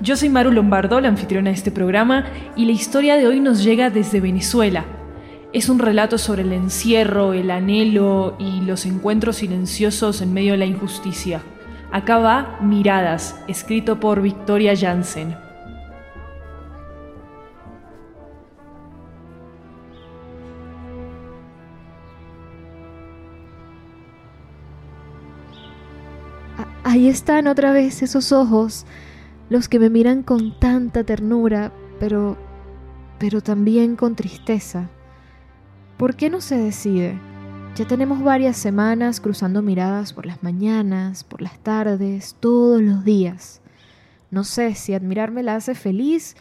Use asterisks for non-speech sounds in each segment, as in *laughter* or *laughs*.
yo soy Maru Lombardo, la anfitriona de este programa, y la historia de hoy nos llega desde Venezuela. Es un relato sobre el encierro, el anhelo y los encuentros silenciosos en medio de la injusticia. Acá va Miradas, escrito por Victoria Jansen. Ahí están otra vez esos ojos los que me miran con tanta ternura, pero pero también con tristeza. ¿Por qué no se decide? Ya tenemos varias semanas cruzando miradas por las mañanas, por las tardes, todos los días. No sé si admirarme la hace feliz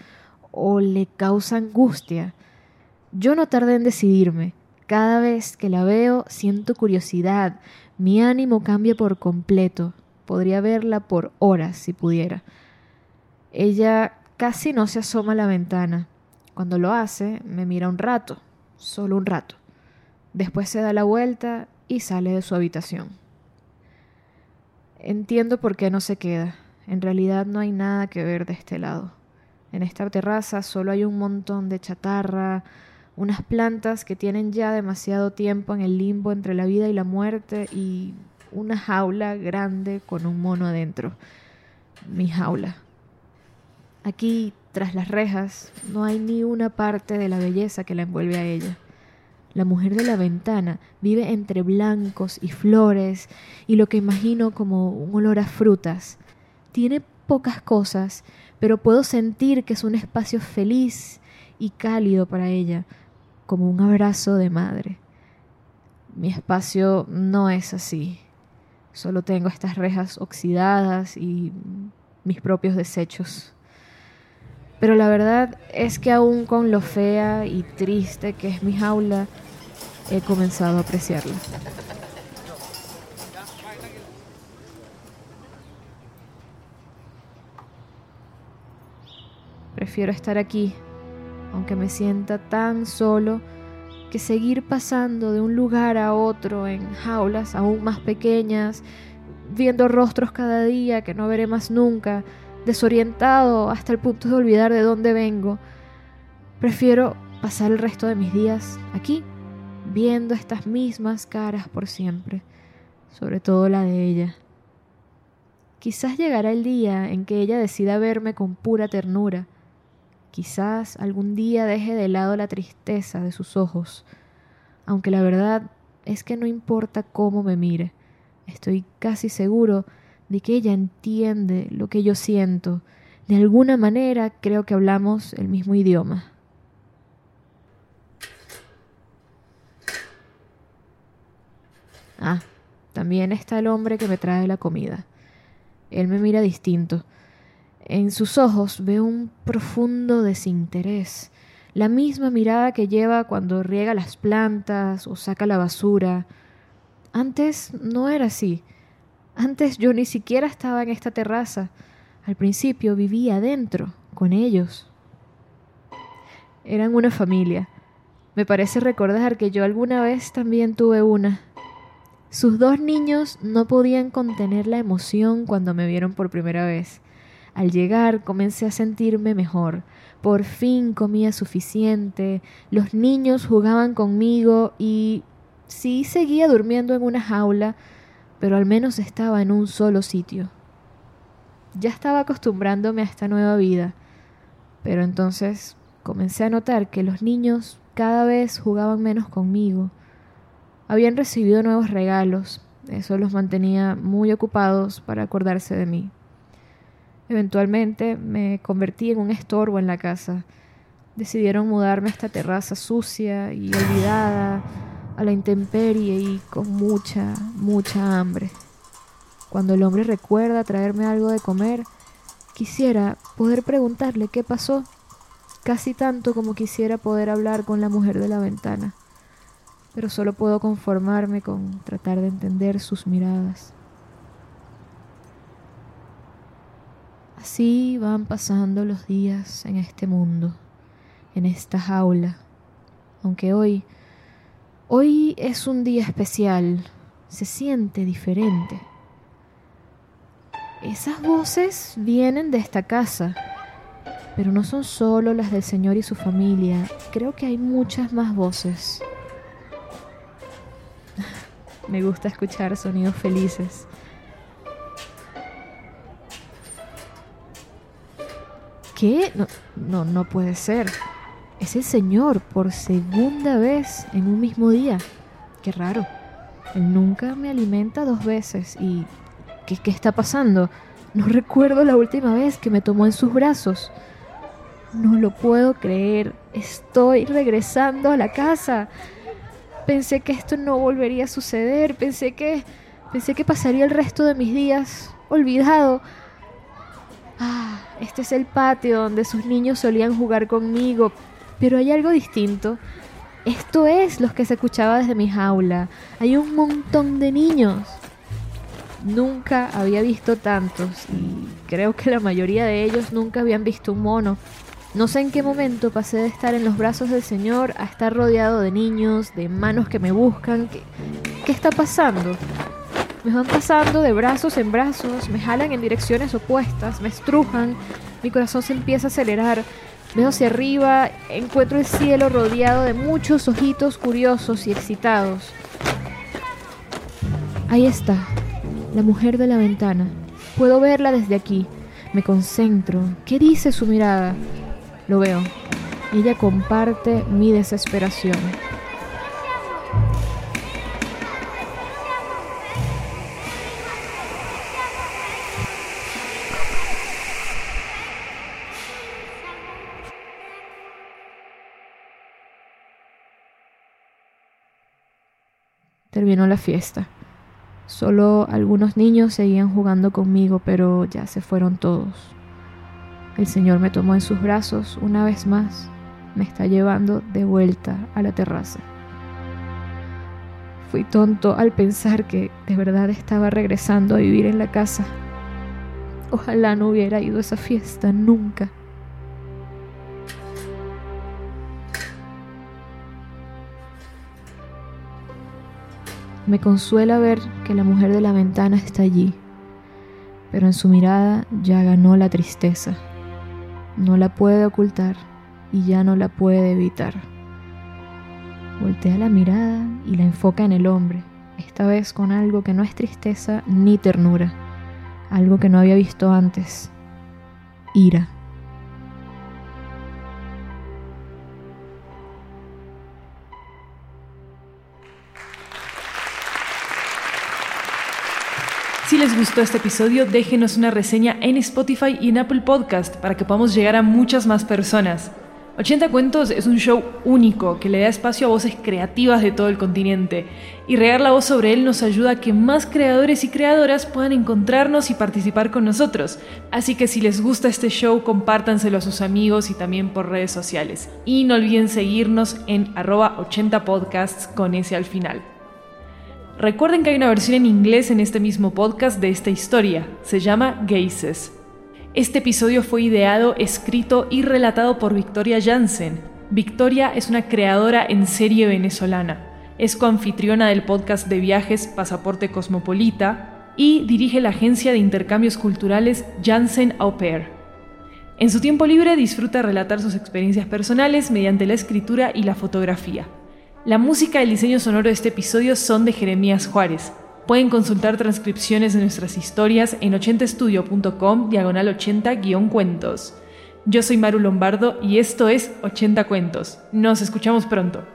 o le causa angustia. Yo no tardé en decidirme. Cada vez que la veo siento curiosidad, mi ánimo cambia por completo. Podría verla por horas si pudiera. Ella casi no se asoma a la ventana. Cuando lo hace, me mira un rato, solo un rato. Después se da la vuelta y sale de su habitación. Entiendo por qué no se queda. En realidad no hay nada que ver de este lado. En esta terraza solo hay un montón de chatarra, unas plantas que tienen ya demasiado tiempo en el limbo entre la vida y la muerte y una jaula grande con un mono adentro. Mi jaula. Aquí, tras las rejas, no hay ni una parte de la belleza que la envuelve a ella. La mujer de la ventana vive entre blancos y flores y lo que imagino como un olor a frutas. Tiene pocas cosas, pero puedo sentir que es un espacio feliz y cálido para ella, como un abrazo de madre. Mi espacio no es así. Solo tengo estas rejas oxidadas y mis propios desechos. Pero la verdad es que aún con lo fea y triste que es mi jaula, he comenzado a apreciarla. Prefiero estar aquí, aunque me sienta tan solo, que seguir pasando de un lugar a otro en jaulas aún más pequeñas, viendo rostros cada día que no veré más nunca, desorientado hasta el punto de olvidar de dónde vengo. Prefiero pasar el resto de mis días aquí, viendo estas mismas caras por siempre, sobre todo la de ella. Quizás llegará el día en que ella decida verme con pura ternura. Quizás algún día deje de lado la tristeza de sus ojos, aunque la verdad es que no importa cómo me mire, estoy casi seguro de que ella entiende lo que yo siento. De alguna manera creo que hablamos el mismo idioma. Ah, también está el hombre que me trae la comida. Él me mira distinto. En sus ojos veo un profundo desinterés, la misma mirada que lleva cuando riega las plantas o saca la basura. Antes no era así. Antes yo ni siquiera estaba en esta terraza. Al principio vivía adentro, con ellos. Eran una familia. Me parece recordar que yo alguna vez también tuve una. Sus dos niños no podían contener la emoción cuando me vieron por primera vez. Al llegar comencé a sentirme mejor. Por fin comía suficiente, los niños jugaban conmigo y sí seguía durmiendo en una jaula, pero al menos estaba en un solo sitio. Ya estaba acostumbrándome a esta nueva vida, pero entonces comencé a notar que los niños cada vez jugaban menos conmigo. Habían recibido nuevos regalos, eso los mantenía muy ocupados para acordarse de mí. Eventualmente me convertí en un estorbo en la casa. Decidieron mudarme a esta terraza sucia y olvidada, a la intemperie y con mucha, mucha hambre. Cuando el hombre recuerda traerme algo de comer, quisiera poder preguntarle qué pasó, casi tanto como quisiera poder hablar con la mujer de la ventana, pero solo puedo conformarme con tratar de entender sus miradas. Así van pasando los días en este mundo, en esta jaula, aunque hoy, hoy es un día especial, se siente diferente. Esas voces vienen de esta casa, pero no son solo las del Señor y su familia, creo que hay muchas más voces. *laughs* Me gusta escuchar sonidos felices ¿Qué? No, no, no puede ser. Es el Señor por segunda vez en un mismo día. Qué raro. Él nunca me alimenta dos veces. ¿Y qué, qué está pasando? No recuerdo la última vez que me tomó en sus brazos. No lo puedo creer. Estoy regresando a la casa. Pensé que esto no volvería a suceder. Pensé que pensé que pasaría el resto de mis días olvidado. Ah, este es el patio donde sus niños solían jugar conmigo, pero hay algo distinto. Esto es lo que se escuchaba desde mi jaula. Hay un montón de niños. Nunca había visto tantos y creo que la mayoría de ellos nunca habían visto un mono. No sé en qué momento pasé de estar en los brazos del Señor a estar rodeado de niños, de manos que me buscan. ¿Qué, qué está pasando? Me van pasando de brazos en brazos, me jalan en direcciones opuestas, me estrujan, mi corazón se empieza a acelerar. Veo hacia arriba, encuentro el cielo rodeado de muchos ojitos curiosos y excitados. Ahí está, la mujer de la ventana. Puedo verla desde aquí. Me concentro. ¿Qué dice su mirada? Lo veo. Ella comparte mi desesperación. Terminó la fiesta. Solo algunos niños seguían jugando conmigo, pero ya se fueron todos. El Señor me tomó en sus brazos una vez más. Me está llevando de vuelta a la terraza. Fui tonto al pensar que de verdad estaba regresando a vivir en la casa. Ojalá no hubiera ido a esa fiesta nunca. Me consuela ver que la mujer de la ventana está allí, pero en su mirada ya ganó la tristeza. No la puede ocultar y ya no la puede evitar. Voltea la mirada y la enfoca en el hombre, esta vez con algo que no es tristeza ni ternura, algo que no había visto antes, ira. Les gustó este episodio, déjenos una reseña en Spotify y en Apple Podcast para que podamos llegar a muchas más personas. 80 Cuentos es un show único que le da espacio a voces creativas de todo el continente y regar la voz sobre él nos ayuda a que más creadores y creadoras puedan encontrarnos y participar con nosotros. Así que si les gusta este show, compártanselo a sus amigos y también por redes sociales. Y no olviden seguirnos en arroba 80 podcasts con ese al final. Recuerden que hay una versión en inglés en este mismo podcast de esta historia. Se llama Gazes. Este episodio fue ideado, escrito y relatado por Victoria Jansen. Victoria es una creadora en serie venezolana. Es coanfitriona del podcast de viajes Pasaporte Cosmopolita y dirige la agencia de intercambios culturales Jansen Au Pair. En su tiempo libre disfruta relatar sus experiencias personales mediante la escritura y la fotografía. La música y el diseño sonoro de este episodio son de Jeremías Juárez. Pueden consultar transcripciones de nuestras historias en 80estudio.com diagonal 80-cuentos. Yo soy Maru Lombardo y esto es 80 Cuentos. Nos escuchamos pronto.